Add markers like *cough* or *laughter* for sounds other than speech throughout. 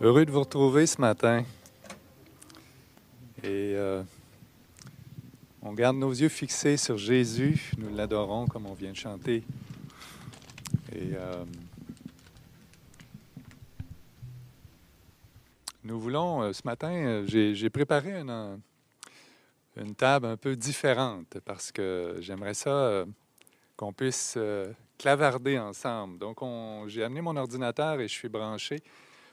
Heureux de vous retrouver ce matin. Et euh, on garde nos yeux fixés sur Jésus. Nous l'adorons comme on vient de chanter. Et euh, nous voulons, euh, ce matin, j'ai préparé une, une, table un peu différente parce que j'aimerais ça qu'on puisse clavarder ensemble. Donc, j'ai amené mon ordinateur et je suis branché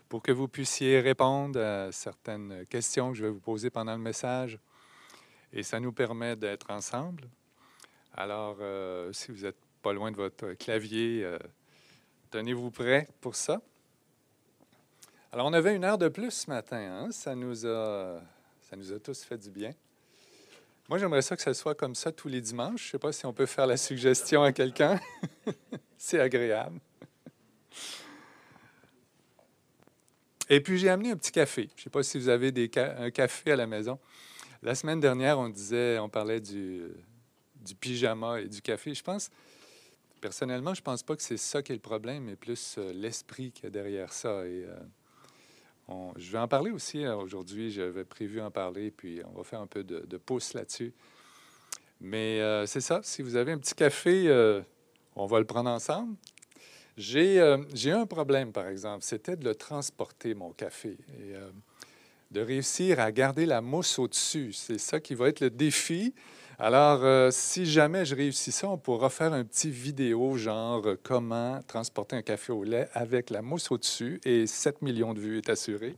pour que vous puissiez répondre à certaines questions que je vais vous poser pendant le message. Et ça nous permet d'être ensemble. Alors, euh, si vous n'êtes pas loin de votre clavier, euh, tenez-vous prêt pour ça. Alors, on avait une heure de plus ce matin. Hein? Ça, nous a, ça nous a tous fait du bien. Moi, j'aimerais ça que ce soit comme ça tous les dimanches. Je ne sais pas si on peut faire la suggestion à quelqu'un. *laughs* C'est agréable. Et puis, j'ai amené un petit café. Je ne sais pas si vous avez un café à la maison. La semaine dernière, on disait, on parlait du, du pyjama et du café. Je pense, personnellement, je ne pense pas que c'est ça qui est le problème, mais plus euh, l'esprit qui est derrière ça. Et, euh, je vais en parler aussi euh, aujourd'hui. J'avais prévu en parler, puis on va faire un peu de, de pouce là-dessus. Mais c'est ça. Si vous avez un petit café, on va le prendre ensemble. Euh, j'ai un problème, par exemple, c'était de le transporter, mon café, et euh, de réussir à garder la mousse au-dessus. C'est ça qui va être le défi. Alors, euh, si jamais je réussis ça, on pourra faire un petit vidéo genre comment transporter un café au lait avec la mousse au-dessus et 7 millions de vues est assuré.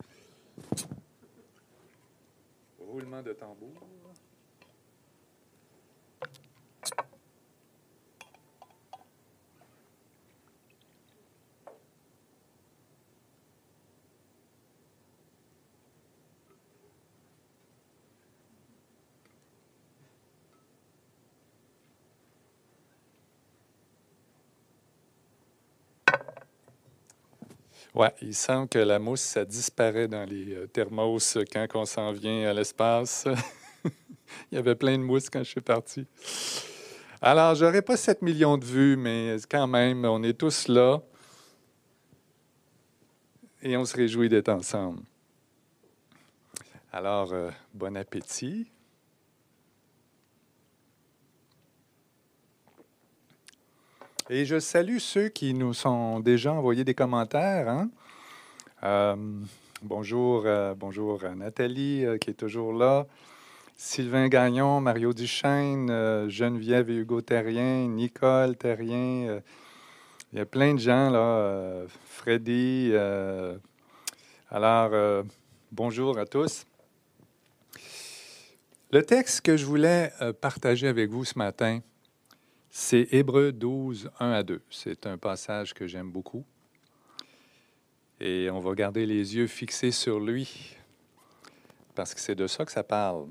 Roulement de tambour. Oui, il semble que la mousse, ça disparaît dans les euh, thermos quand on s'en vient à l'espace. *laughs* il y avait plein de mousse quand je suis parti. Alors, j'aurais pas 7 millions de vues, mais quand même, on est tous là et on se réjouit d'être ensemble. Alors, euh, bon appétit. Et je salue ceux qui nous sont déjà envoyés des commentaires. Hein. Euh, bonjour, euh, bonjour Nathalie euh, qui est toujours là. Sylvain Gagnon, Mario Duchesne, Geneviève et Hugo Terrien, Nicole Terrien. il y a plein de gens là. Freddy. alors, bonjour à tous. Le texte que je voulais partager avec vous ce matin, c'est Hébreu 12, 1 à 2. C'est un passage que j'aime beaucoup. Et on va garder les yeux fixés sur lui, parce que c'est de ça que ça parle.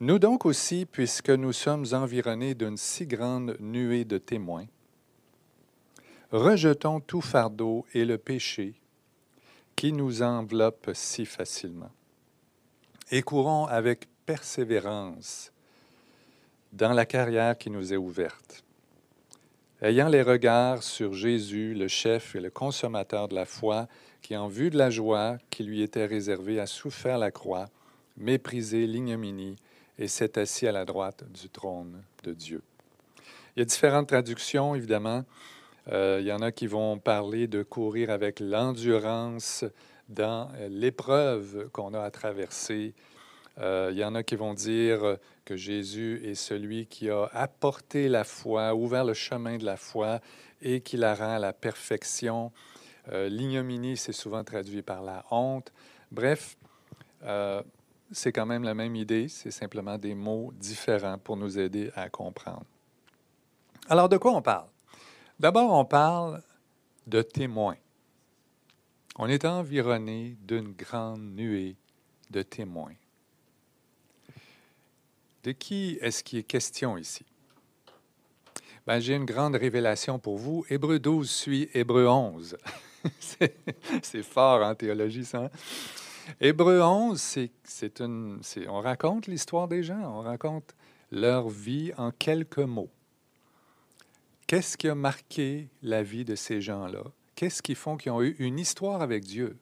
Nous donc aussi, puisque nous sommes environnés d'une si grande nuée de témoins, rejetons tout fardeau et le péché qui nous enveloppe si facilement, et courons avec persévérance dans la carrière qui nous est ouverte. Ayant les regards sur Jésus, le chef et le consommateur de la foi, qui, en vue de la joie qui lui était réservée, a souffert la croix, méprisé l'ignominie et s'est assis à la droite du trône de Dieu. Il y a différentes traductions, évidemment. Euh, il y en a qui vont parler de courir avec l'endurance dans l'épreuve qu'on a à traverser euh, il y en a qui vont dire Jésus est celui qui a apporté la foi, ouvert le chemin de la foi et qui la rend à la perfection. Euh, l'ignominie, c'est souvent traduit par la honte. Bref, euh, c'est quand même la même idée, c'est simplement des mots différents pour nous aider à comprendre. Alors, de quoi on parle? D'abord, on parle de témoins. on est environné d'une grande nuée de témoins. De qui est-ce qu'il est question ici? Ben, J'ai une grande révélation pour vous. Hébreu 12 suit Hébreu 11. *laughs* c'est fort en théologie, ça. Hein? Hébreu 11, c'est on raconte l'histoire des gens, on raconte leur vie en quelques mots. Qu'est-ce qui a marqué la vie de ces gens-là? Qu'est-ce qui font qu'ils ont eu une histoire avec Dieu?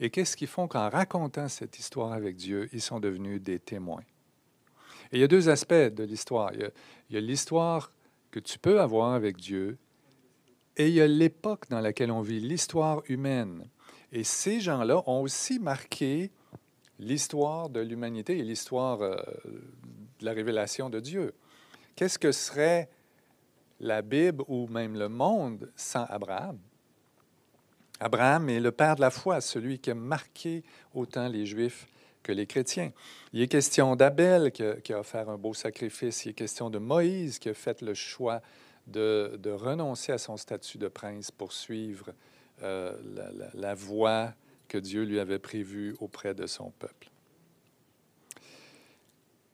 Et qu'est-ce qui font qu'en racontant cette histoire avec Dieu, ils sont devenus des témoins? Et il y a deux aspects de l'histoire. Il y a l'histoire que tu peux avoir avec Dieu et il y a l'époque dans laquelle on vit, l'histoire humaine. Et ces gens-là ont aussi marqué l'histoire de l'humanité et l'histoire euh, de la révélation de Dieu. Qu'est-ce que serait la Bible ou même le monde sans Abraham? Abraham est le père de la foi, celui qui a marqué autant les Juifs que les chrétiens. Il est question d'Abel qui, a offert un beau sacrifice. Il est question de Moïse qui a fait le choix de, renoncer à son statut de prince pour suivre euh, la, la, voie que Dieu lui avait prévue auprès de son peuple.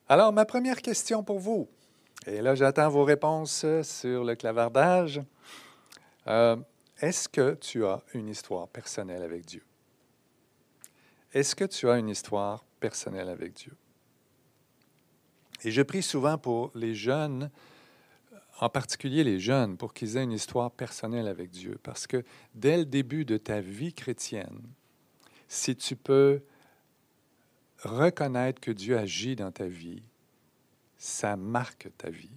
Alors, ma première question pour vous, et là j'attends vos réponses sur le clavardage. Euh, est-ce que tu as une histoire personnelle avec Dieu? Est-ce que tu as une histoire personnelle avec Dieu? Et je prie souvent pour les jeunes en particulier les jeunes, pour qu'ils aient une histoire personnelle avec Dieu. Parce que dès le début de ta vie chrétienne, si tu peux reconnaître que Dieu agit dans ta vie, ça marque ta vie.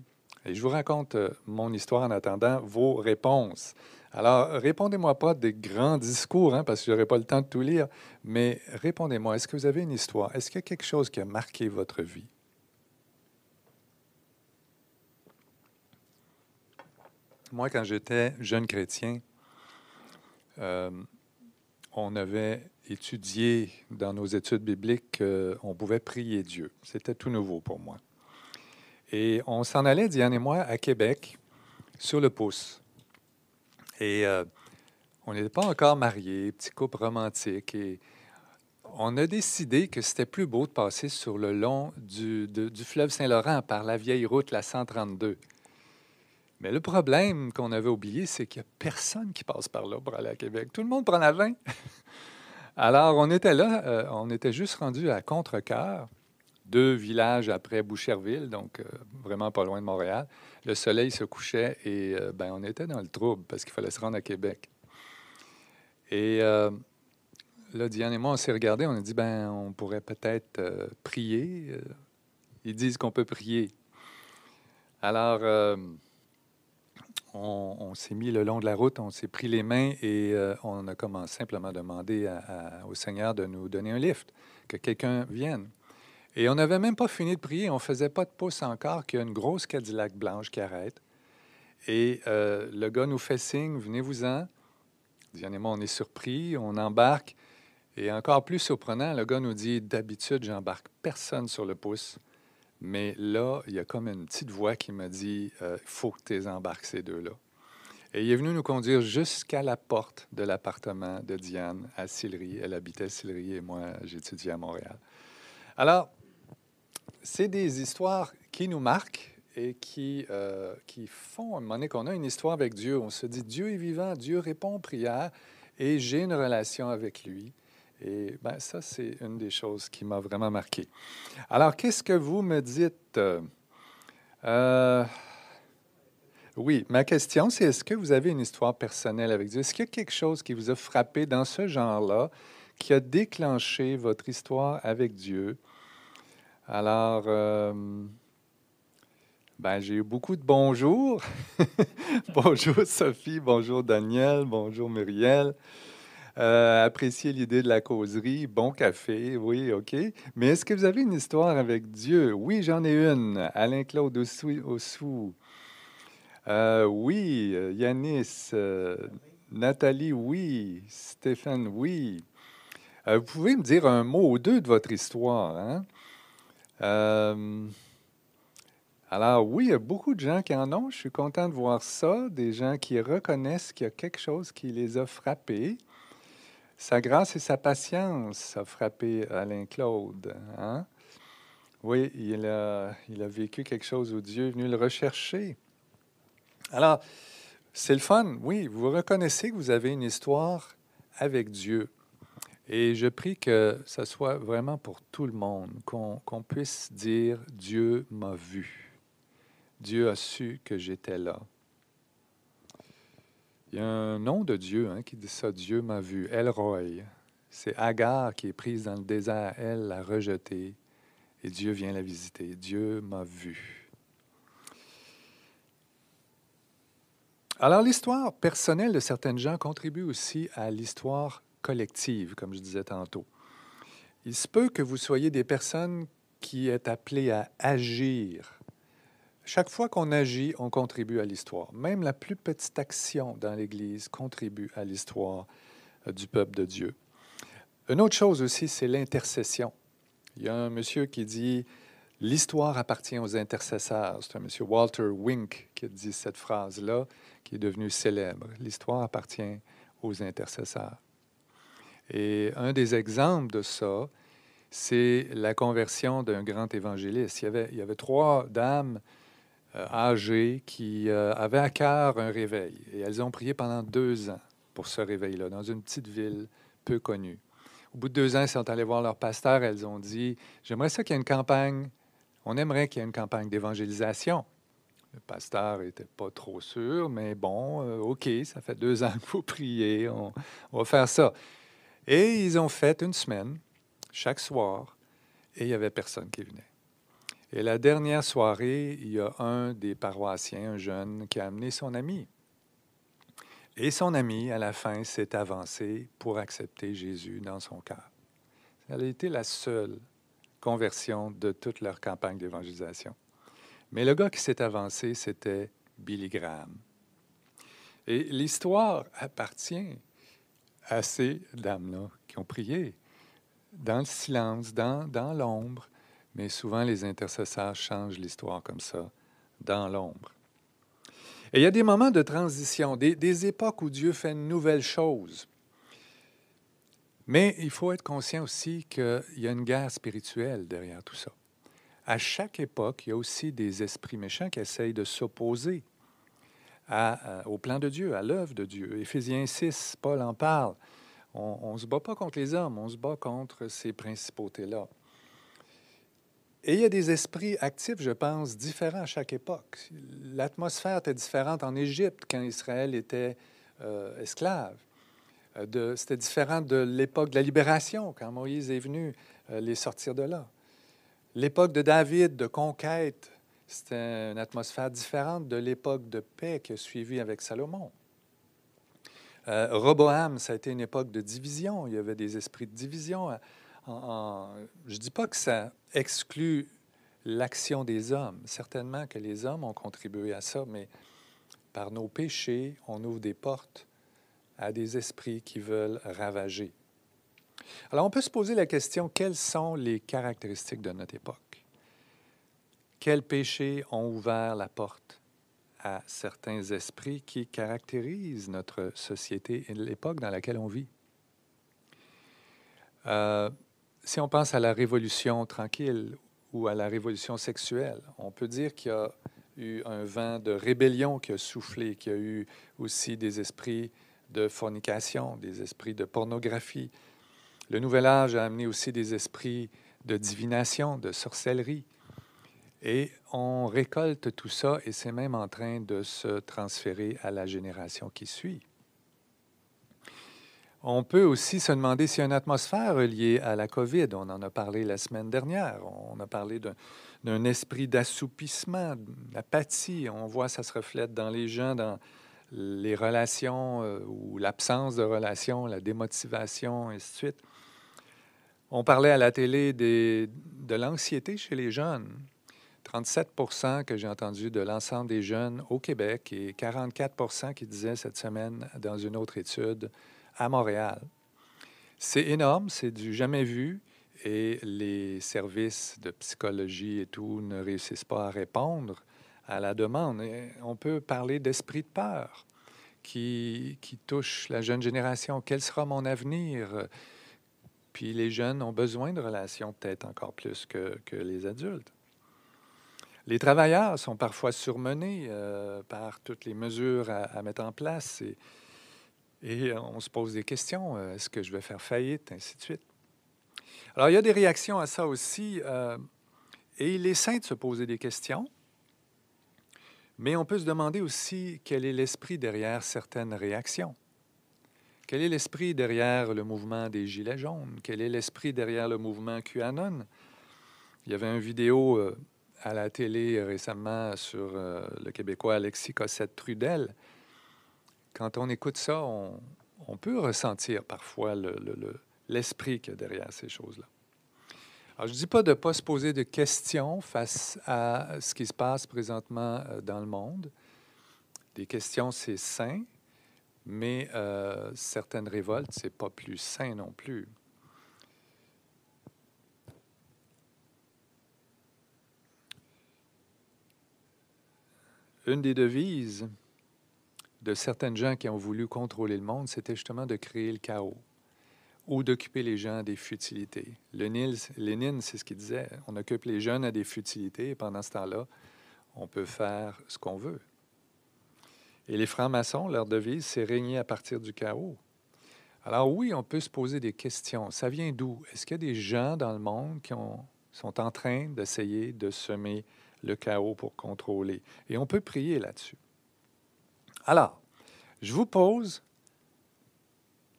Et je vous raconte euh, mon histoire en attendant vos réponses. Alors, répondez-moi pas des grands discours, hein, parce que je n'aurai pas le temps de tout lire, mais répondez-moi, est-ce que vous avez une histoire? Est-ce qu'il y a quelque chose qui a marqué votre vie? Moi, quand j'étais jeune chrétien, euh, on avait étudié dans nos études bibliques qu'on pouvait prier Dieu. C'était tout nouveau pour moi. Et on s'en allait, Diane et moi, à Québec, sur le pouce. Et euh, on n'était pas encore mariés, petit couple romantique. Et on a décidé que c'était plus beau de passer sur le long du, du fleuve Saint-Laurent par la vieille route, la 132. Mais le problème qu'on avait oublié, c'est qu'il n'y a personne qui passe par là pour aller à Québec. Tout le monde prend la 20. *laughs* Alors, on était là, euh, on était juste rendu à Contrecoeur, deux villages après Boucherville, donc euh, vraiment pas loin de Montréal. Le soleil se couchait et euh, ben, on était dans le trouble parce qu'il fallait se rendre à Québec. Et là, Diane et moi, on s'est regardés, on a dit, ben, on pourrait peut-être prier. Ils disent qu'on peut prier. Alors, on, s'est mis le long de la route, on s'est pris les mains et euh, on a commencé simplement à demander au Seigneur de nous donner un lift, que quelqu'un vienne. Et on n'avait même pas fini de prier, on faisait pas de pouce encore qu'il y a une grosse Cadillac blanche qui arrête. Et euh, le gars nous fait signe, venez-vous-en. Diane et moi, on est surpris, on embarque. Et encore plus surprenant, le gars nous dit, d'habitude, j'embarque personne sur le pouce. Mais là, il y a comme une petite voix qui m'a dit il euh, faut que tu embarques ces deux-là. Et il est venu nous conduire jusqu'à la porte de l'appartement de Diane à Sillery. Elle habitait à Sillery et moi, j'étudiais à Montréal. Alors, c'est des histoires qui nous marquent et qui, euh, qui font, à un moment donné, qu'on a une histoire avec Dieu. On se dit Dieu est vivant, Dieu répond aux prières et j'ai une relation avec lui. Et ben, ça, c'est une des choses qui m'a vraiment marqué. Alors, qu'est-ce que vous me dites? Euh, oui, ma question, c'est est-ce que vous avez une histoire personnelle avec Dieu? Est-ce qu'il y a quelque chose qui vous a frappé dans ce genre-là, qui a déclenché votre histoire avec Dieu? Alors, euh, ben, j'ai eu beaucoup de bonjours. *laughs* bonjour Sophie, bonjour Daniel, bonjour Muriel. Euh, apprécier l'idée de la causerie, bon café, oui, OK. Mais est-ce que vous avez une histoire avec Dieu? Oui, j'en ai une. Alain-Claude Ossou. Euh, oui, euh, Yanis. Nathalie, oui. Stéphane, oui. vous pouvez me dire un mot ou deux de votre histoire, hein? Alors oui, il y a beaucoup de gens qui en ont. Je suis content de voir ça. Des gens qui reconnaissent qu'il y a quelque chose qui les a frappés. Sa grâce et sa patience a frappé Alain Claude. Hein? Oui, il a, il a vécu quelque chose où Dieu est venu le rechercher. Alors, c'est le fun, oui, vous reconnaissez que vous avez une histoire avec Dieu. Et je prie que ce soit vraiment pour tout le monde, qu'on puisse dire Dieu m'a vu. Dieu a su que j'étais là. Il y a un nom de Dieu hein, qui dit ça, Dieu m'a vu, Elroy. C'est Agar qui est prise dans le désert, elle l'a rejeté, et Dieu vient la visiter. Dieu m'a vu. Alors l'histoire personnelle de certaines gens contribue aussi à l'histoire collective, comme je disais tantôt. Il se peut que vous soyez des personnes qui est appelées à agir. Chaque fois qu'on agit, on contribue à l'histoire. Même la plus petite action dans l'Église contribue à l'histoire euh, du peuple de Dieu. Une autre chose aussi, c'est l'intercession. Il y a un monsieur qui dit L'histoire appartient aux intercesseurs. C'est un monsieur Walter Wink qui dit cette phrase-là, qui est devenue célèbre. L'histoire appartient aux intercesseurs. Et un des exemples de ça, c'est la conversion d'un grand évangéliste. Il y avait, trois dames euh, âgées qui euh, avaient à cœur un réveil. Et elles ont prié pendant deux ans pour ce réveil-là, dans une petite ville peu connue. Au bout de deux ans, elles sont allées voir leur pasteur. Elles ont dit J'aimerais ça qu'il y ait une campagne. On aimerait qu'il y ait une campagne d'évangélisation. Le pasteur n'était pas trop sûr, mais bon, euh, OK, ça fait deux ans que vous priez, on, on va faire ça. Et ils ont fait une semaine, chaque soir, et il n'y avait personne qui venait. Et la dernière soirée, il y a un des paroissiens, un jeune, qui a amené son ami. Et son ami, à la fin, s'est avancé pour accepter Jésus dans son cœur. Elle a été la seule conversion de toute leur campagne d'évangélisation. Mais le gars qui s'est avancé, c'était Billy Graham. Et l'histoire appartient à ces dames-là qui ont prié dans le silence, dans, dans l'ombre. Mais souvent, les intercesseurs changent l'histoire comme ça, dans l'ombre. Et il y a des moments de transition, des, des, époques où Dieu fait une nouvelle chose. Mais il faut être conscient aussi qu'il y a une guerre spirituelle derrière tout ça. À chaque époque, il y a aussi des esprits méchants qui essayent de s'opposer au plan de Dieu, à l'œuvre de Dieu. Éphésiens 6, Paul en parle. On ne se bat pas contre les hommes, on se bat contre ces principautés-là. Et il y a des esprits actifs, je pense, différents à chaque époque. L'atmosphère était différente en Égypte quand Israël était euh, esclave. Euh, c'était différent de l'époque de la libération, quand Moïse est venu euh, les sortir de là. L'époque de David, de conquête, c'était une atmosphère différente de l'époque de paix qui a suivi avec Salomon. Euh, Roboam, ça a été une époque de division. Il y avait des esprits de division. je ne dis pas que ça exclut l'action des hommes. Certainement que les hommes ont contribué à ça, mais par nos péchés, on ouvre des portes à des esprits qui veulent ravager. Alors, on peut se poser la question, quelles sont les caractéristiques de notre époque? Quels péchés ont ouvert la porte à certains esprits qui caractérisent notre société et l'époque dans laquelle on vit? Euh, si on pense à la révolution tranquille ou à la révolution sexuelle, on peut dire qu'il y a eu un vent de rébellion qui a soufflé, qu'il y a eu aussi des esprits de fornication, des esprits de pornographie. Le Nouvel Âge a amené aussi des esprits de divination, de sorcellerie. Et on récolte tout ça et c'est même en train de se transférer à la génération qui suit. On peut aussi se demander s'il y a une atmosphère liée à la COVID. On en a parlé la semaine dernière. On a parlé d'un esprit d'assoupissement, d'apathie. On voit ça se reflète dans les gens, dans les relations euh, ou l'absence de relations, la démotivation, et ainsi de suite. On parlait à la télé de l'anxiété chez les jeunes. 37 que j'ai entendu de l'ensemble des jeunes au Québec et 44 qui disaient cette semaine dans une autre étude à Montréal. C'est énorme, c'est du jamais vu et les services de psychologie et tout ne réussissent pas à répondre à la demande. on peut parler d'esprit de peur qui, qui touche la jeune génération. Quel sera mon avenir? Puis les jeunes ont besoin de relations peut-être encore plus que, que, les adultes. Les travailleurs sont parfois surmenés euh, par toutes les mesures à, mettre en place et, on se pose des questions. Euh, est-ce que je vais faire faillite? Ainsi de suite. Alors, il y a des réactions à ça aussi. Euh, et il est sain de se poser des questions. Mais on peut se demander aussi quel est l'esprit derrière certaines réactions. Quel est l'esprit derrière le mouvement des Gilets jaunes? Quel est l'esprit derrière le mouvement QAnon? Il y avait une vidéo à la télé récemment sur euh, le Québécois Alexis Cossette-Trudel. Quand on écoute ça, on, peut ressentir parfois l'esprit le, qu'il y a derrière ces choses-là. Alors, je ne dis pas de ne pas se poser de questions face à ce qui se passe présentement euh, dans le monde. Des questions, c'est sain, mais euh, certaines révoltes, c'est pas plus sain non plus. Une des devises de certaines gens qui ont voulu contrôler le monde, c'était justement de créer le chaos ou d'occuper les gens à des futilités. Lénine, c'est ce qu'il disait, on occupe les jeunes à des futilités et pendant ce temps-là, on peut faire ce qu'on veut. Et les francs-maçons, leur devise, c'est régner à partir du chaos. Alors oui, on peut se poser des questions. Ça vient d'où? Est-ce qu'il y a des gens dans le monde qui sont en train d'essayer de semer le chaos pour contrôler? Et on peut prier là-dessus. Alors, je vous pose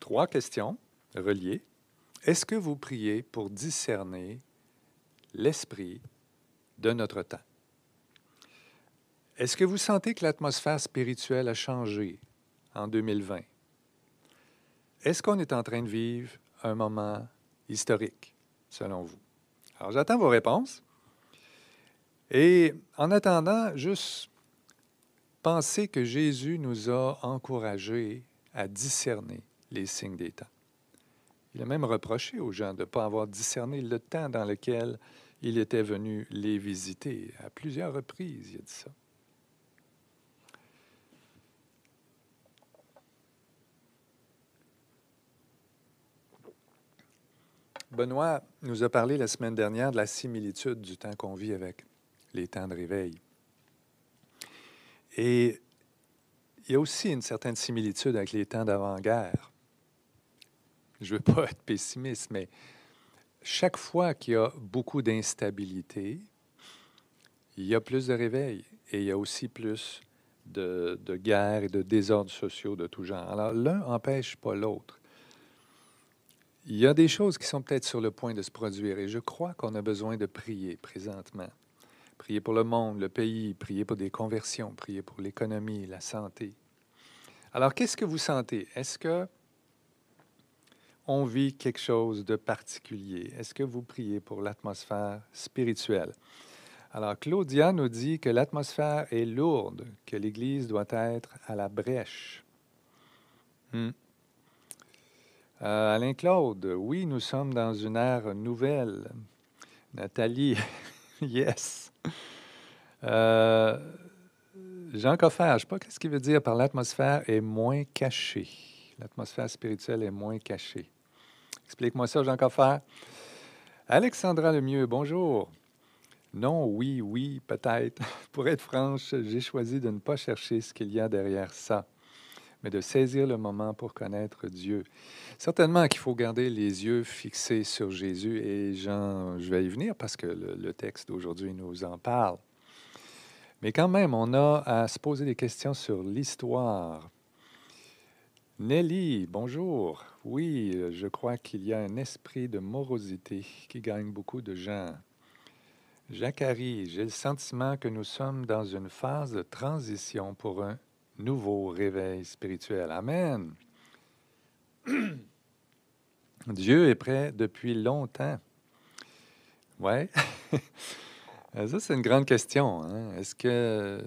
trois questions relié, est-ce que vous priez pour discerner l'esprit de notre temps? Est-ce que vous sentez que l'atmosphère spirituelle a changé en 2020? Est-ce qu'on est en train de vivre un moment historique, selon vous? Alors, j'attends vos réponses. Et en attendant, juste pensez que Jésus nous a encouragés à discerner les signes des temps. Il a même reproché aux gens de ne pas avoir discerné le temps dans lequel il était venu les visiter. À plusieurs reprises, il a dit ça. Benoît nous a parlé la semaine dernière de la similitude du temps qu'on vit avec les temps de réveil. Et il y a aussi une certaine similitude avec les temps d'avant-guerre je ne veux pas *laughs* être pessimiste, mais chaque fois qu'il y a beaucoup d'instabilité, il y a plus de réveil et il y a aussi plus de, de guerres et de désordres sociaux de tout genre. Alors, l'un n'empêche pas l'autre. Il y a des choses qui sont peut-être sur le point de se produire et je crois qu'on a besoin de prier présentement. Prier pour le monde, le pays, prier pour des conversions, prier pour l'économie, la santé. Alors, qu'est-ce que vous sentez? Est-ce que on vit quelque chose de particulier? Est-ce que vous priez pour l'atmosphère spirituelle? Alors, Claudia nous dit que l'atmosphère est lourde, que l'Église doit être à la brèche. Hmm. Euh, Alain Claude, oui, nous sommes dans une ère nouvelle. Nathalie, *laughs* yes. Euh, Jean Coffert, je ne sais pas ce qu'il veut dire par l'atmosphère est moins cachée. L'atmosphère spirituelle est moins cachée. Explique-moi ça, Jean Coffert. Alexandra Lemieux, bonjour. Non, oui, oui, peut-être. *laughs* Pour être franche, j'ai choisi de ne pas chercher ce qu'il y a derrière ça, mais de saisir le moment pour connaître Dieu. Certainement qu'il faut garder les yeux fixés sur Jésus et Jean, je vais y venir parce que le, texte d'aujourd'hui nous en parle. Mais quand même, on a à se poser des questions sur l'histoire. Nelly, bonjour. Oui, je crois qu'il y a un esprit de morosité qui gagne beaucoup de gens. Jacques-Harry, j'ai le sentiment que nous sommes dans une phase de transition pour un nouveau réveil spirituel. Amen. *clears throat* Dieu est prêt depuis longtemps. Ouais. *laughs* Ça, c'est une grande question. Hein. Est-ce que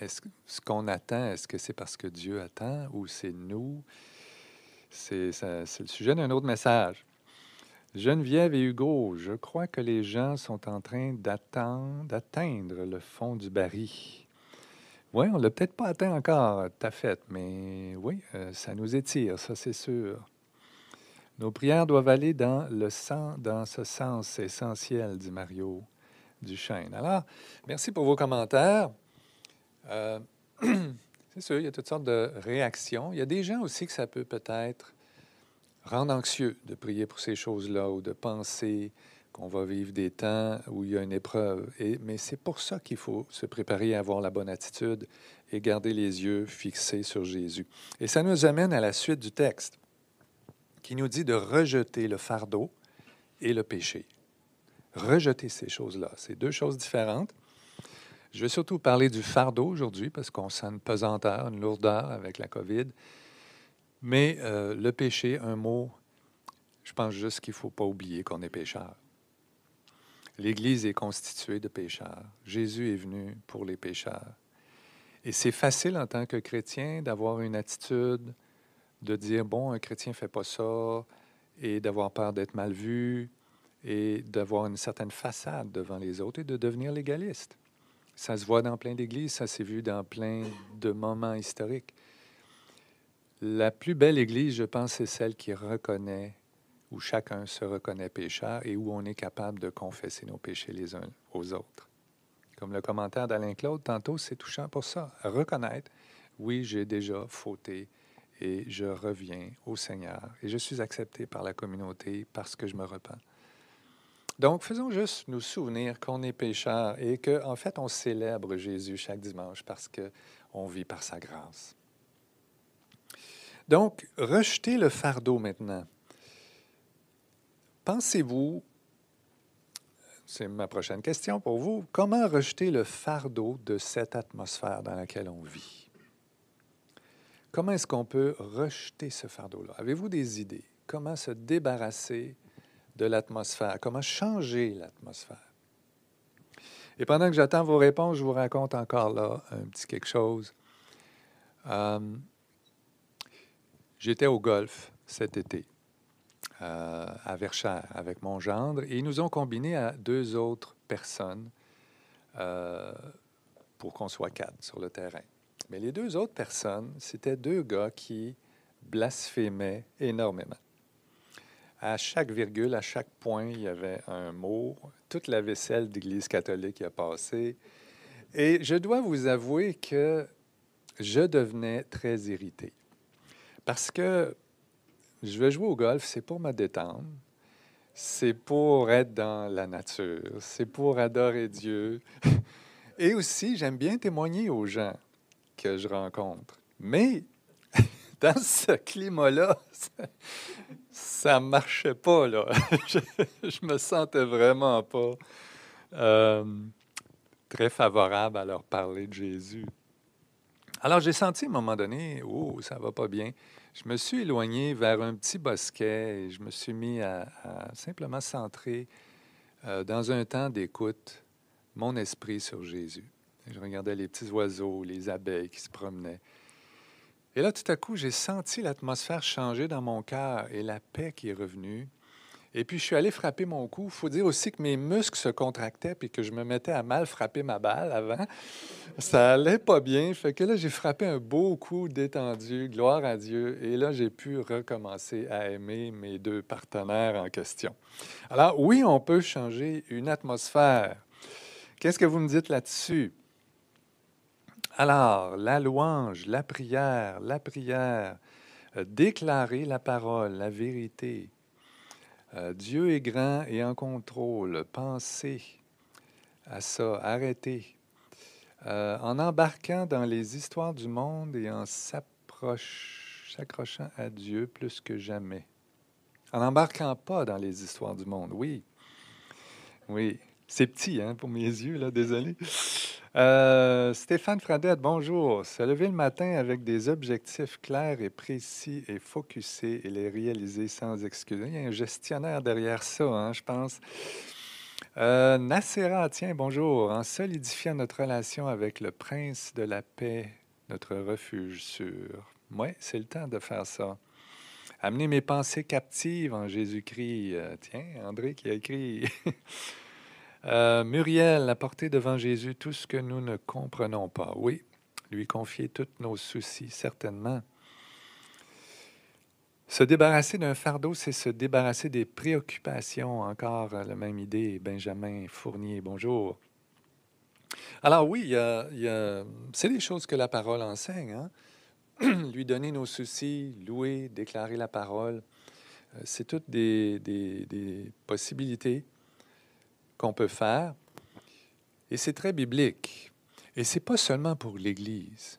est-ce ce qu'on attend, est-ce que c'est parce que Dieu attend ou c'est nous? C'est le sujet d'un autre message. Geneviève et Hugo, je crois que les gens sont en train d'atteindre le fond du baril. Oui, on ne l'a peut-être pas atteint encore, ta fête, mais oui, euh, ça nous étire, ça c'est sûr. Nos prières doivent aller dans le sens, dans ce sens essentiel, dit Mario Duchesne. Alors, merci pour vos commentaires. Euh, *clears throat* c'est sûr, il y a toutes sortes de réactions. Il y a des gens aussi que ça peut peut-être rendre anxieux de prier pour ces choses-là ou de penser qu'on va vivre des temps où il y a une épreuve. Mais c'est pour ça qu'il faut se préparer à avoir la bonne attitude et garder les yeux fixés sur Jésus. Et ça nous amène à la suite du texte qui nous dit de rejeter le fardeau et le péché. Rejeter ces choses-là. C'est deux choses différentes. Je vais surtout parler du fardeau aujourd'hui parce qu'on sent une pesanteur, une lourdeur avec la COVID. Mais euh, le péché, un mot, je pense juste qu'il ne faut pas oublier qu'on est pécheur. L'Église est constituée de pécheurs. Jésus est venu pour les pécheurs. Et c'est facile en tant que chrétien d'avoir une attitude de dire, bon, un chrétien ne fait pas ça, et d'avoir peur d'être mal vu, et d'avoir une certaine façade devant les autres, et de devenir légaliste. Ça se voit dans plein d'églises, ça s'est vu dans plein de moments historiques. La plus belle Église, je pense, c'est celle qui reconnaît où chacun se reconnaît pécheur et où on est capable de confesser nos péchés les uns aux autres. Comme le commentaire d'Alain Claude, tantôt, c'est touchant pour ça. Reconnaître, oui, j'ai déjà fauté et je reviens au Seigneur et je suis accepté par la communauté parce que je me repens. Donc, faisons juste nous souvenir qu'on est pécheur et qu'en en fait, on célèbre Jésus chaque dimanche parce qu'on vit par sa grâce. Donc, rejetez le fardeau maintenant. Pensez-vous, c'est ma prochaine question pour vous, comment rejeter le fardeau de cette atmosphère dans laquelle on vit? Comment est-ce qu'on peut rejeter ce fardeau-là? Avez-vous des idées? Comment se débarrasser de l'atmosphère? Comment changer l'atmosphère? Et pendant que j'attends vos réponses, je vous raconte encore là un petit quelque chose. Euh, j'étais au golf cet été. Euh, à Verchères avec mon gendre et ils nous ont combiné à deux autres personnes euh, pour qu'on soit quatre sur le terrain. Mais les deux autres personnes, c'était deux gars qui blasphémaient énormément. À chaque virgule, à chaque point, il y avait un mot. Toute la vaisselle d'Église catholique a passé. Et je dois vous avouer que je devenais très irrité. Parce que je vais jouer au golf, c'est pour me détendre. C'est pour être dans la nature. C'est pour adorer Dieu. *laughs* Et aussi, j'aime bien témoigner aux gens que je rencontre. Mais *laughs* dans ce climat-là, *laughs* ça ne marchait pas. Là. je, me sentais vraiment pas euh, très favorable à leur parler de Jésus. Alors j'ai senti à un moment donné, oh, ça va pas bien je me suis éloigné vers un petit bosquet et je me suis mis à, simplement centrer euh, dans un temps d'écoute mon esprit sur Jésus. je regardais les petits oiseaux, les abeilles qui se promenaient. Et là, tout à coup, j'ai senti l'atmosphère changer dans mon cœur et la paix qui est revenue. Et puis, je suis allé frapper mon cou. Il faut dire aussi que mes muscles se contractaient puis que je me mettais à mal frapper ma balle avant. Ça allait pas bien. Fait que là, j'ai frappé un beau coup détendu, gloire à Dieu. Et là, j'ai pu recommencer à aimer mes deux partenaires en question. Alors, oui, on peut changer une atmosphère. Qu'est-ce que vous me dites là-dessus? Alors, la louange, la prière, la prière, euh, déclarer la parole, la vérité, euh, Dieu est grand et en contrôle. Pensez à ça, arrêtez. Euh, en embarquant dans les histoires du monde et en s'accrochant à Dieu plus que jamais. En n'embarquant pas dans les histoires du monde, oui. Oui. C'est petit, hein, pour mes yeux, là, désolé. Euh, Stéphane Fradette, bonjour. Se lever le matin avec des objectifs clairs et précis et focusés et les réaliser sans excuses. Il y a un gestionnaire derrière ça, hein, je pense. Euh, Nacera, tiens, bonjour. En solidifiant notre relation avec le prince de la paix, notre refuge sûr. Oui, c'est le temps de faire ça. Amener mes pensées captives en Jésus-Christ. Euh, tiens, André qui a écrit. *laughs* Euh, Muriel, apporter devant Jésus tout ce que nous ne comprenons pas. Oui, lui confier tous nos soucis, certainement. Se débarrasser d'un fardeau, c'est se débarrasser des préoccupations. Encore la même idée, Benjamin Fournier, bonjour. Alors oui, a, c'est des choses que la parole enseigne. Hein. *clears throat* lui donner nos soucis, louer, déclarer la parole, euh, c'est toutes des possibilités qu'on peut faire. Et c'est très biblique. Et c'est pas seulement pour l'Église.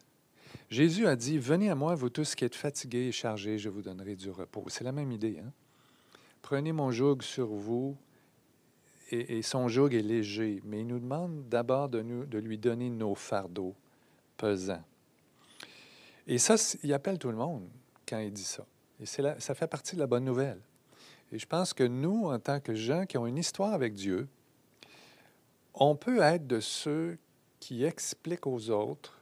Jésus a dit, Venez à moi, vous tous qui êtes fatigués et chargés, je vous donnerai du repos. C'est la même idée. Hein? Prenez mon joug sur vous, et, son joug est léger, mais il nous demande d'abord de, lui donner nos fardeaux pesants. Et ça, il appelle tout le monde quand il dit ça. Et ça fait partie de la bonne nouvelle. Et je pense que nous, en tant que gens qui ont une histoire avec Dieu, on peut être de ceux qui expliquent aux autres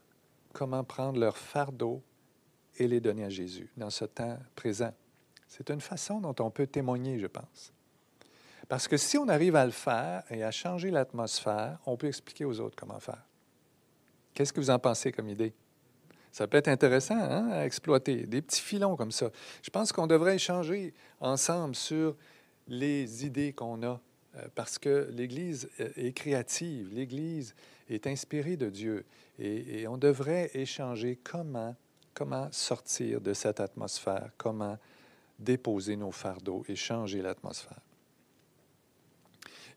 comment prendre leur fardeau et les donner à Jésus dans ce temps présent. C'est une façon dont on peut témoigner, je pense. Parce que si on arrive à le faire et à changer l'atmosphère, on peut expliquer aux autres comment faire. Qu'est-ce que vous en pensez comme idée? Ça peut être intéressant hein, à exploiter, des petits filons comme ça. Je pense qu'on devrait échanger ensemble sur les idées qu'on a, parce que l'Église euh, est créative, l'Église est inspirée de Dieu, et, on devrait échanger comment, comment sortir de cette atmosphère, comment déposer nos fardeaux et changer l'atmosphère.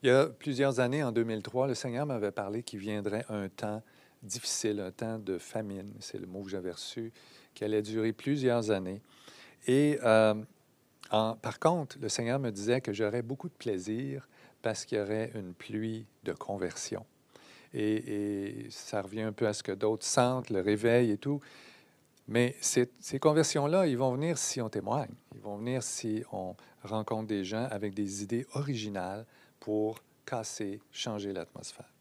Il y a plusieurs années, en 2003, le Seigneur m'avait parlé qu'il viendrait un temps difficile, un temps de famine, c'est le mot que j'avais reçu, qui allait durer plusieurs années. Et euh, par contre, le Seigneur me disait que j'aurais beaucoup de plaisir parce qu'il y aurait une pluie de conversion. Et, ça revient un peu à ce que d'autres sentent, le réveil et tout. Mais ces, conversions-là, ils vont venir si on témoigne. Ils vont venir si on rencontre des gens avec des idées originales, pour casser, changer l'atmosphère.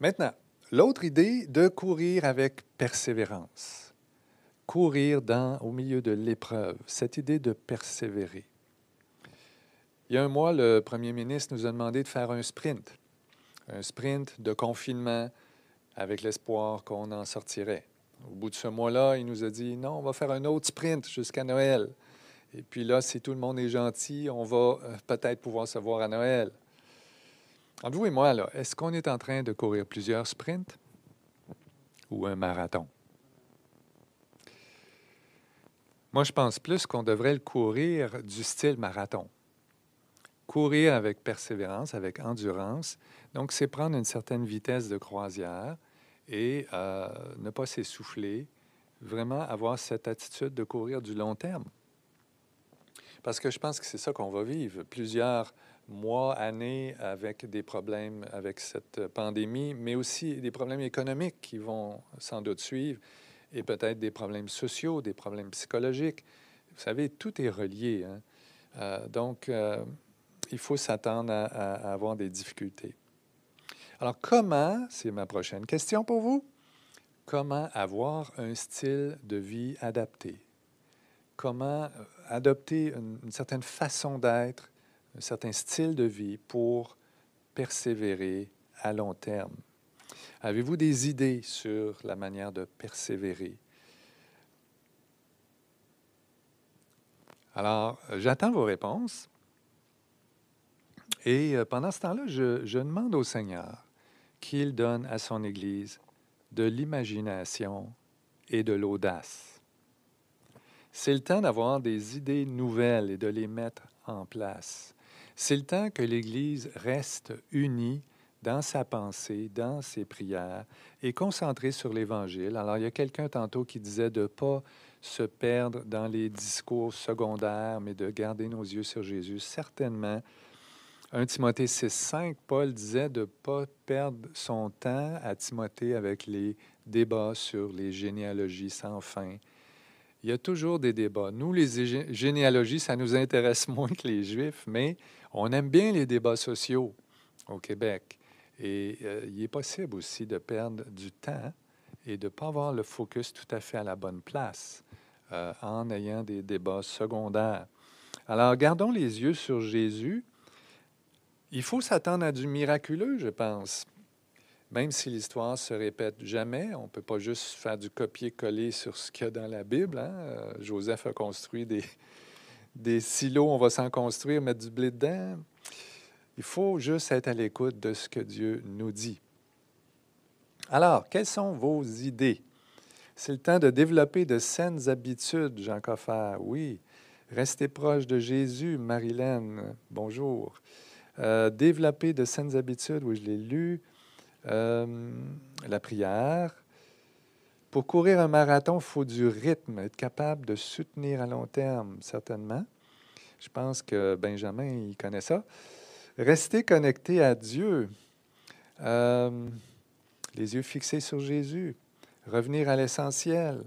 Maintenant, l'autre idée de courir avec persévérance. Courir au milieu de l'épreuve, cette idée de persévérer. Il y a un mois, le premier ministre nous a demandé de faire un sprint, un sprint de confinement avec l'espoir qu'on en sortirait. Au bout de ce mois-là, il nous a dit, non, on va faire un autre sprint jusqu'à Noël. Et puis là, si tout le monde est gentil, on va euh, peut-être pouvoir se voir à Noël. Entre vous et moi, là, est-ce qu'on est en train de courir plusieurs sprints ou un marathon? Moi, je pense plus qu'on devrait le courir du style marathon. Courir avec persévérance, avec endurance. Donc, c'est prendre une certaine vitesse de croisière et euh, ne pas s'essouffler, vraiment avoir cette attitude de courir du long terme. Parce que je pense que c'est ça qu'on va vivre. Plusieurs mois, années avec des problèmes avec cette pandémie, mais aussi des problèmes économiques qui vont sans doute suivre et peut-être des problèmes sociaux, des problèmes psychologiques. Vous savez, tout est relié. Hein. Euh, donc, euh, il faut s'attendre à, avoir des difficultés. Alors, comment, c'est ma prochaine question pour vous, comment avoir un style de vie adapté? comment euh, adopter une, certaine façon d'être, un certain style de vie pour persévérer à long terme? Avez-vous des idées sur la manière de persévérer? Alors, j'attends vos réponses. Et euh, pendant ce temps-là, je, je, demande au Seigneur qu'il donne à son Église de l'imagination et de l'audace c'est le temps d'avoir des idées nouvelles et de les mettre en place. C'est le temps que l'Église reste unie dans sa pensée, dans ses prières et concentrée sur l'Évangile. Alors, il y a quelqu'un tantôt qui disait de ne pas se perdre dans les discours secondaires, mais de garder nos yeux sur Jésus. Certainement, 1 Timothée 6, 5, Paul disait de ne pas perdre son temps à Timothée avec les débats sur les généalogies sans fin, il y a toujours des débats. Nous, les généalogies, ça nous intéresse *laughs* moins que les Juifs, mais on aime bien les débats sociaux au Québec. Et euh, il est possible aussi de perdre du temps et de ne pas avoir le focus tout à fait à la bonne place euh, en ayant des débats secondaires. Alors, gardons les yeux sur Jésus. Il faut s'attendre à du miraculeux, je pense. même si l'histoire se répète jamais, on ne peut pas juste faire du copier-coller sur ce qu'il y a dans la Bible. Hein. Euh, Joseph a construit des, des silos, on va s'en construire, mettre du blé dedans. Il faut juste être à l'écoute de ce que Dieu nous dit. Alors, quelles sont vos idées? C'est le temps de développer de saines habitudes, Jean Coffert. Oui. Restez proche de Jésus, Marilyn. Bonjour. Euh, développer de saines habitudes, oui, je l'ai lu. Euh, la prière. Pour courir un marathon, il faut du rythme, être capable de soutenir à long terme, certainement. Je pense que Benjamin, il connaît ça. Rester connecté à Dieu. Euh, les yeux fixés sur Jésus, revenir à l'essentiel,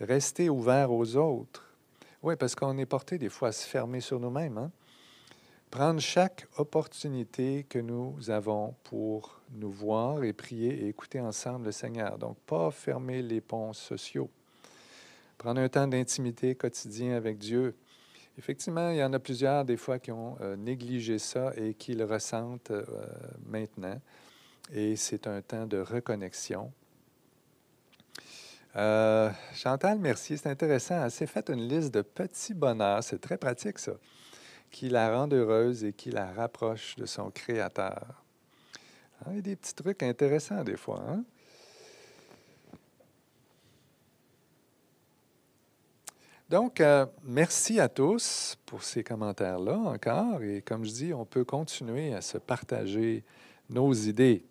rester ouvert aux autres. Oui, parce qu'on est porté des fois à se fermer sur nous-mêmes. Hein? Prendre chaque opportunité que nous avons pour nous voir et prier et écouter ensemble le Seigneur. Donc, pas fermer les ponts sociaux. Prendre un temps d'intimité quotidien avec Dieu. Effectivement, il y en a plusieurs des fois qui ont euh, négligé ça et qui le ressentent euh, maintenant et c'est un temps de reconnexion. Euh, Chantal Mercier, c'est intéressant. Elle s'est faite une liste de petits bonheurs. C'est très pratique, ça. Qui la rendent heureuse et qui la rapproche de son Créateur. Ah, il y a des petits trucs intéressants des fois. Hein? Donc, euh, merci à tous pour ces commentaires-là encore. Et comme je dis, on peut continuer à se partager nos idées.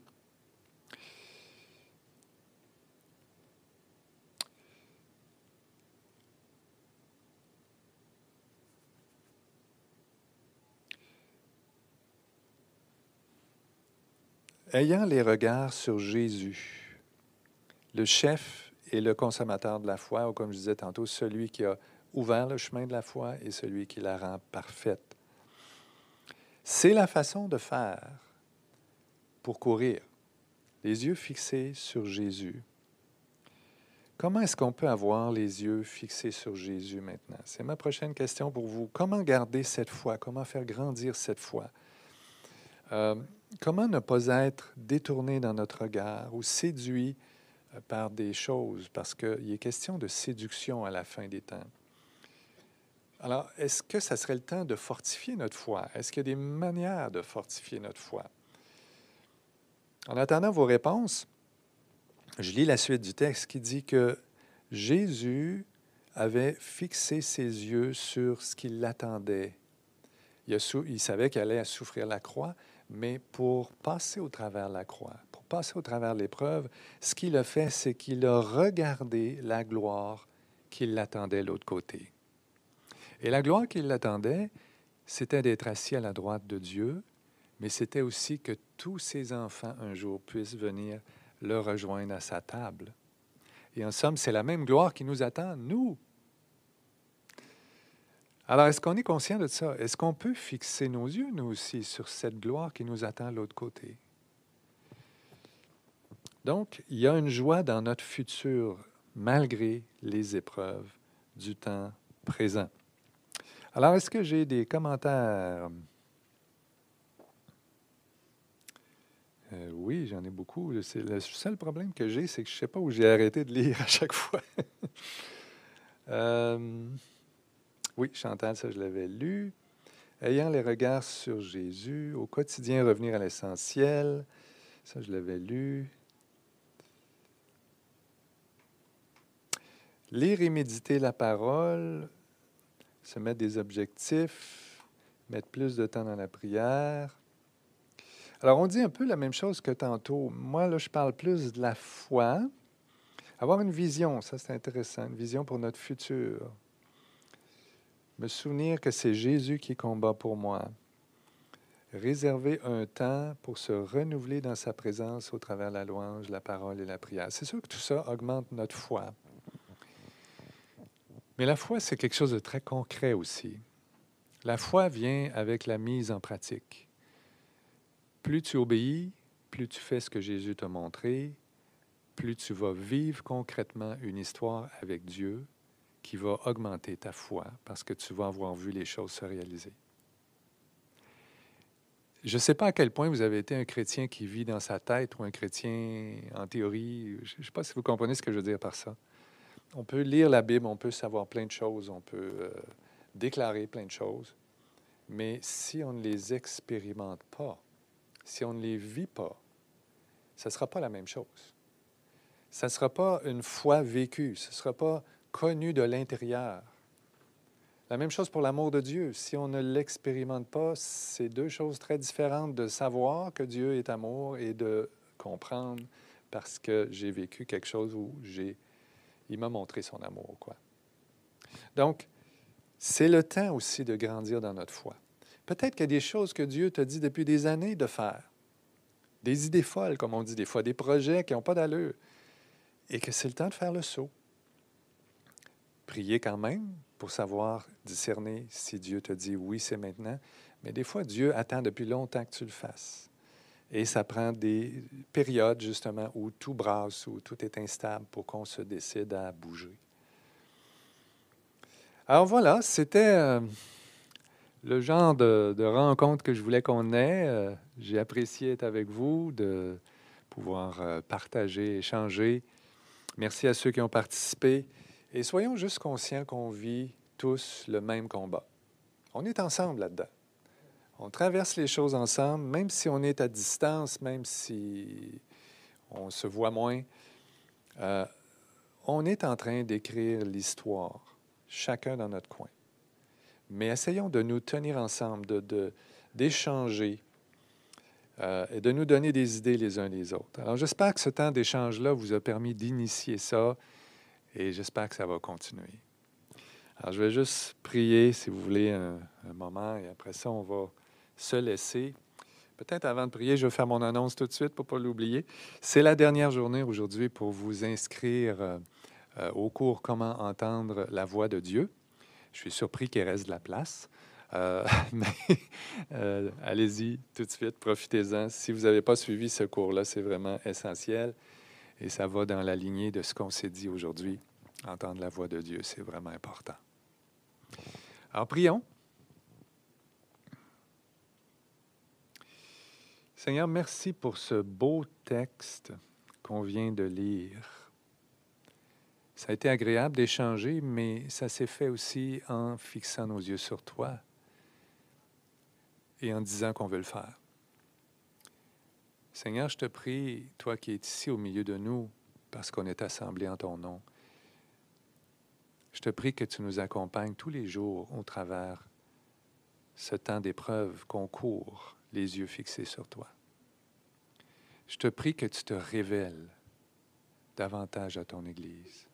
Ayant les regards sur Jésus, le chef et le consommateur de la foi, ou comme je disais tantôt, celui qui a ouvert le chemin de la foi et celui qui la rend parfaite. C'est la façon de faire pour courir, les yeux fixés sur Jésus. Comment est-ce qu'on peut avoir les yeux fixés sur Jésus maintenant? C'est ma prochaine question pour vous. Comment garder cette foi? Comment faire grandir cette foi? Euh, comment ne pas être détourné dans notre regard ou séduit euh, par des choses, parce qu'il est question de séduction à la fin des temps. Alors, est-ce que ça serait le temps de fortifier notre foi? Est-ce qu'il y a des manières de fortifier notre foi? En attendant vos réponses, je lis la suite du texte qui dit que Jésus avait fixé ses yeux sur ce qui l'attendait. Il, il, savait qu'il allait souffrir la croix, mais pour passer au travers la croix, pour passer au travers l'épreuve, ce qu'il a fait, c'est qu'il a regardé la gloire qui l'attendait de l'autre côté. Et la gloire qui l'attendait, c'était d'être assis à la droite de Dieu, mais c'était aussi que tous ses enfants un jour puissent venir le rejoindre à sa table. Et en somme, c'est la même gloire qui nous attend, nous, alors, est-ce qu'on est conscient de ça? Est-ce qu'on peut fixer nos yeux, nous aussi, sur cette gloire qui nous attend de l'autre côté? Donc, il y a une joie dans notre futur, malgré les épreuves du temps présent. Alors, est-ce que j'ai des commentaires? Euh, oui, j'en ai beaucoup. le seul problème que j'ai, c'est que je ne sais pas où j'ai arrêté de lire *laughs* à chaque fois. euh, oui, Chantal, ça je l'avais lu. Ayant les regards sur Jésus, au quotidien revenir à l'essentiel, ça je l'avais lu. Lire et méditer la parole, se mettre des objectifs, mettre plus de temps dans la prière. Alors, on dit un peu la même chose que tantôt. Moi, là, je parle plus de la foi. Avoir une vision, ça c'est intéressant, une vision pour notre futur me souvenir que c'est Jésus qui combat pour moi. Réserver un temps pour se renouveler dans sa présence au travers la louange, la parole et la prière. C'est sûr que tout ça augmente notre foi. Mais la foi, c'est quelque chose de très concret aussi. La foi vient avec la mise en pratique. Plus tu obéis, plus tu fais ce que Jésus t'a montré, plus tu vas vivre concrètement une histoire avec Dieu, qui va augmenter ta foi parce que tu vas avoir vu les choses se réaliser. Je ne sais pas à quel point vous avez été un chrétien qui vit dans sa tête ou un chrétien en théorie. Je ne sais pas si vous comprenez ce que je veux dire par ça. On peut lire la Bible, on peut savoir plein de choses, on peut euh, déclarer plein de choses, mais si on ne les expérimente pas, si on ne les vit pas, ce ne sera pas la même chose. Ça ne sera pas une foi vécue, ce ne sera pas connu de l'intérieur. La même chose pour l'amour de Dieu. Si on ne l'expérimente pas, c'est deux choses très différentes de savoir que Dieu est amour et de comprendre parce que j'ai vécu quelque chose où j'ai, il m'a montré son amour. Donc, c'est le temps aussi de grandir dans notre foi. Peut-être qu'il y a des choses que Dieu t'a dit depuis des années de faire, des idées folles, comme on dit des fois, des projets qui n'ont pas d'allure et que c'est le temps de faire le saut. Priez quand même pour savoir discerner si Dieu te dit oui, c'est maintenant. Mais des fois, Dieu attend depuis longtemps que tu le fasses. Et ça prend des périodes, justement, où tout brasse, où tout est instable pour qu'on se décide à bouger. Alors voilà, c'était euh, le genre de, rencontre que je voulais qu'on ait. Euh, j'ai apprécié être avec vous, de pouvoir euh, partager, échanger. Merci à ceux qui ont participé. Et soyons juste conscients qu'on vit tous le même combat. On est ensemble là-dedans. On traverse les choses ensemble, même si on est à distance, même si on se voit moins. Euh, on est en train d'écrire l'histoire, chacun dans notre coin. Mais essayons de nous tenir ensemble, d'échanger, euh, et de nous donner des idées les uns les autres. Alors j'espère que ce temps d'échange-là vous a permis d'initier ça et j'espère que ça va continuer. Alors je vais juste prier, si vous voulez, un, moment et après ça, on va se laisser. Peut-être avant de prier, je vais faire mon annonce tout de suite pour ne pas l'oublier. C'est la dernière journée aujourd'hui pour vous inscrire euh, au cours Comment entendre la voix de Dieu. Je suis surpris qu'il reste de la place. Euh, *laughs* mais euh, allez-y tout de suite, profitez-en. Si vous n'avez pas suivi ce cours-là, c'est vraiment essentiel et ça va dans la lignée de ce qu'on s'est dit aujourd'hui. Entendre la voix de Dieu, c'est vraiment important. Alors, prions. Seigneur, merci pour ce beau texte qu'on vient de lire. Ça a été agréable d'échanger, mais ça s'est fait aussi en fixant nos yeux sur toi et en disant qu'on veut le faire. Seigneur, je te prie, toi qui es ici au milieu de nous, parce qu'on est assemblés en ton nom, je te prie que tu nous accompagnes tous les jours au travers ce temps d'épreuve qu'on court, les yeux fixés sur toi. Je te prie que tu te révèles davantage à ton Église.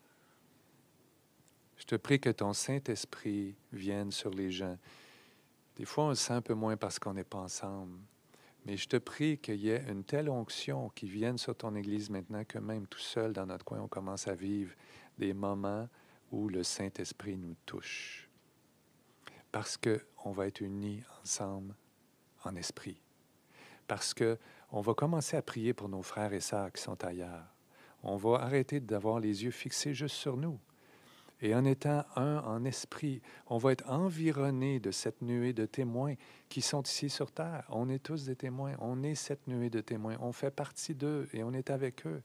Je te prie que ton Saint-Esprit vienne sur les gens des fois, on le sent un peu moins parce qu'on n'est pas ensemble. Mais je te prie qu'il y ait une telle onction qui vienne sur ton Église maintenant que même tout seul dans notre coin, on commence à vivre des moments où le Saint-Esprit nous touche. Parce qu'on va être unis ensemble en esprit. Parce qu'on va commencer à prier pour nos frères et sœurs qui sont ailleurs. On va arrêter d'avoir les yeux fixés juste sur nous. Et en étant un en esprit, on va être environné de cette nuée de témoins qui sont ici sur Terre. On est tous des témoins. On est cette nuée de témoins. On fait partie d'eux et on est avec eux.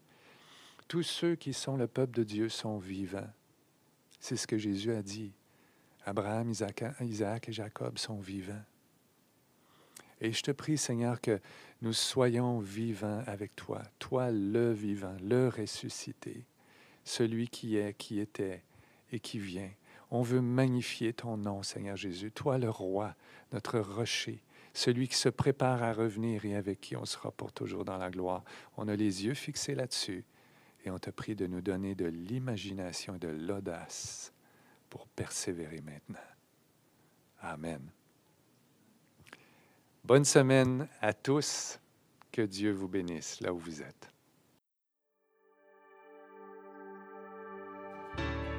Tous ceux qui sont le peuple de Dieu sont vivants. C'est ce que Jésus a dit. Abraham, Isaac, et Jacob sont vivants. Et je te prie, Seigneur, que nous soyons vivants avec toi, toi le vivant, le ressuscité, celui qui est, qui était, et qui vient. On veut magnifier ton nom, Seigneur Jésus, toi le roi, notre rocher, celui qui se prépare à revenir et avec qui on sera pour toujours dans la gloire. On a les yeux fixés là-dessus et on te prie de nous donner de l'imagination et de l'audace pour persévérer maintenant. Amen. Bonne semaine à tous. Que Dieu vous bénisse là où vous êtes.